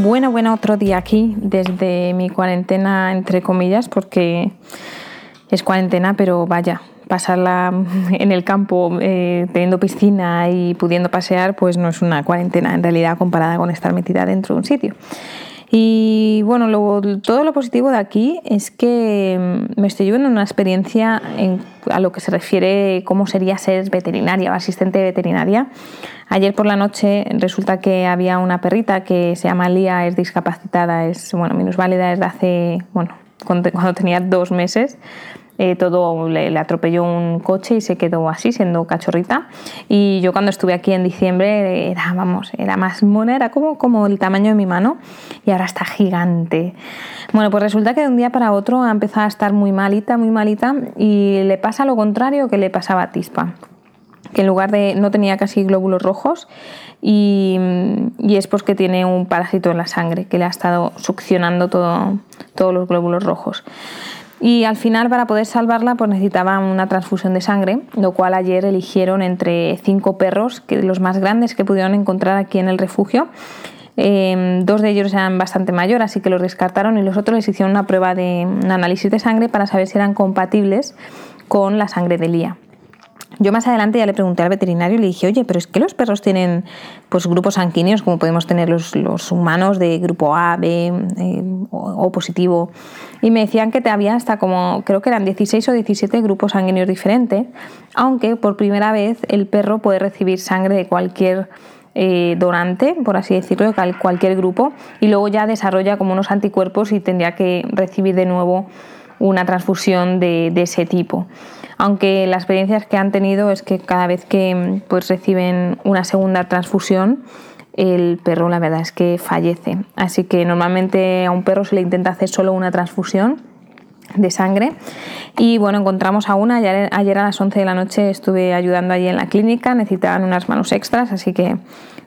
Bueno, bueno, otro día aquí desde mi cuarentena, entre comillas, porque es cuarentena, pero vaya, pasarla en el campo eh, teniendo piscina y pudiendo pasear, pues no es una cuarentena en realidad comparada con estar metida dentro de un sitio. Y bueno, todo lo positivo de aquí es que mm, me estoy llevando una experiencia a lo que se refiere cómo sería ser veterinaria o asistente veterinaria. Ayer por la noche resulta que había una perrita que se llama Lía, es discapacitada, es bueno, minusválida desde hace, bueno, cuando tenía dos meses eh, todo le, atropelló un coche y se quedó así, siendo cachorrita. Y yo cuando estuve aquí en diciembre era, vamos, era más mona, era como, el tamaño de mi mano y ahora está gigante. Bueno, pues resulta que de un día para otro ha empezado a estar muy malita, muy malita y le pasa lo contrario que le pasaba a Tispa que en lugar de no tenía casi glóbulos rojos y, y, es porque tiene un parásito en la sangre que le ha estado succionando todo, todos los glóbulos rojos. Y al final, para poder salvarla, pues necesitaba una transfusión de sangre, lo cual ayer eligieron entre cinco perros, que los más grandes que pudieron encontrar aquí en el refugio. Em, dos de ellos eran bastante mayores, así que los descartaron y los otros les hicieron una prueba de un análisis de sangre para saber si eran compatibles con la sangre de Lía. Yo más adelante ya le pregunté al veterinario y le dije, oye, pero es que los perros tienen pues, grupos sanguíneos como podemos tener los, humanos de grupo A, B eh, o, positivo. Y me decían que había hasta como, creo que eran 16 o 17 grupos sanguíneos diferentes, aunque por primera vez el perro puede recibir sangre de cualquier eh, donante, por así decirlo, de cualquier grupo, y luego ya desarrolla como unos anticuerpos y tendría que recibir de nuevo una transfusión de ese tipo aunque las experiencias que han tenido es que cada vez que pues, reciben una segunda transfusión, el perro la verdad es que fallece. Así que normalmente a un perro se le intenta hacer solo una transfusión de sangre. Y bueno encontramos a una. Ayer, a las 11 de la noche estuve ayudando allí en la clínica. Necesitaban unas manos extras así que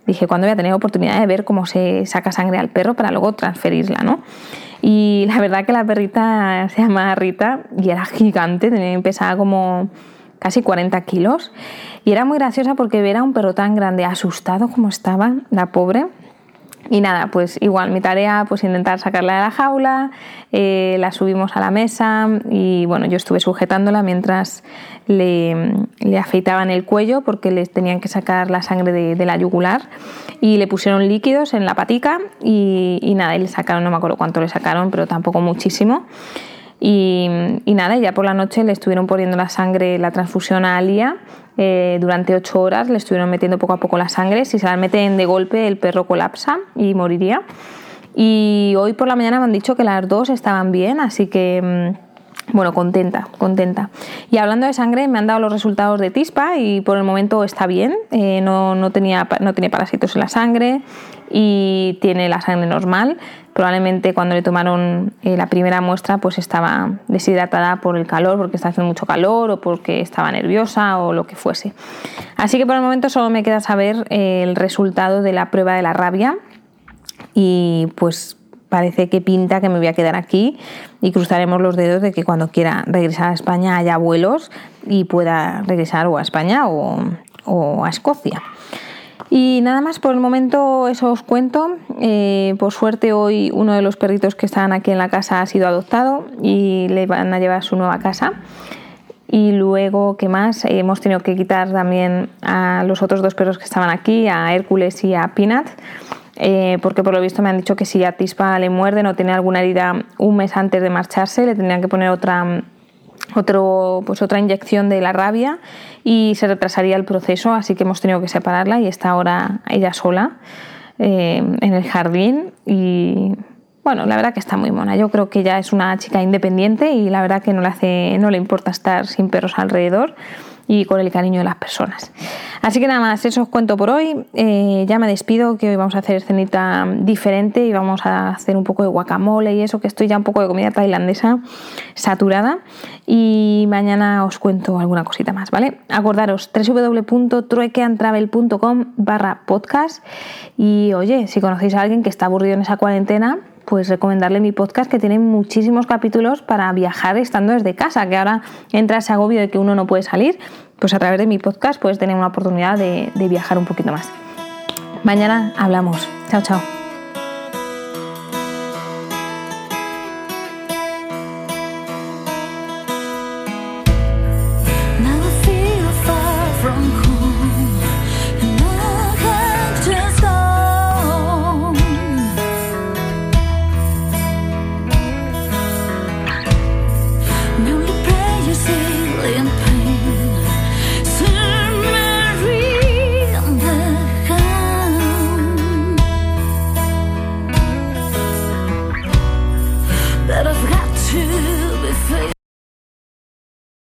dije cuando voy a tener oportunidad de ver cómo se saca sangre al perro para luego transferirla no y la verdad que la perrita se llama Rita y era gigante, pesaba como casi 40 kilos. Y era muy graciosa porque ver a un perro tan grande, asustado como estaba, la pobre, y nada, pues igual mi tarea pues intentar sacarla de la jaula, eh, la subimos a la mesa y bueno, yo estuve sujetándola mientras le, le afeitaban el cuello porque les tenían que sacar la sangre de, la yugular y le pusieron líquidos en la patica y, y nada, y le sacaron, no me acuerdo cuánto le sacaron, pero tampoco muchísimo. Y, y, nada, ya por la noche le estuvieron poniendo la sangre, la transfusión a Alia. Eh, durante ocho horas le estuvieron metiendo poco a poco la sangre. Si se la meten de golpe, el perro colapsa y moriría. Y hoy por la mañana me han dicho que las dos estaban bien, así que. Bueno, contenta, contenta. Y hablando de sangre, me han dado los resultados de TISPA y por el momento está bien, eh, no, no, tenía, no tiene parásitos en la sangre y tiene la sangre normal. Probablemente cuando le tomaron eh, la primera muestra pues estaba deshidratada por el calor, porque está haciendo mucho calor o porque estaba nerviosa o lo que fuese. Así que por el momento solo me queda saber eh, el resultado de la prueba de la rabia y pues parece que pinta que me voy a quedar aquí y cruzaremos los dedos de que cuando quiera regresar a España haya vuelos y pueda regresar o a España o a Escocia. Y nada más, por el momento eso os cuento. Eh, por suerte hoy uno de los perritos que estaban aquí en la casa ha sido adoptado y le van a llevar a su nueva casa. Y luego, ¿qué más? hemos tenido que quitar también a los otros dos perros que estaban aquí, a Hércules y a Peanut, eh, porque por lo visto me han dicho que si a Tispa le muerde o tiene alguna herida un mes antes de marcharse, le tendrían que poner otra otro, pues otra inyección de la rabia y se retrasaría el proceso, así que hemos tenido que separarla y está ahora ella sola eh, en el jardín y bueno, la verdad que está muy mona. Yo creo que ella es una chica independiente y la verdad que no le, hace, no le importa estar sin perros alrededor y con el cariño de las personas. Así que nada más, eso os cuento por hoy. Eh, ya me despido, que hoy vamos a hacer cenita diferente y vamos a hacer un poco de guacamole y eso, que estoy ya un poco de comida tailandesa saturada. Y mañana os cuento alguna cosita más, ¿vale? Acordaros www.truequeantravel.com barra podcast. Y oye, si conocéis a alguien que está aburrido en esa cuarentena, pues recomendarle mi podcast que tiene muchísimos capítulos para viajar estando desde casa, que ahora entra ese agobio de que uno no puede salir, pues a través de mi podcast puedes tener una oportunidad de, de viajar un poquito más. Mañana hablamos. Chao, chao.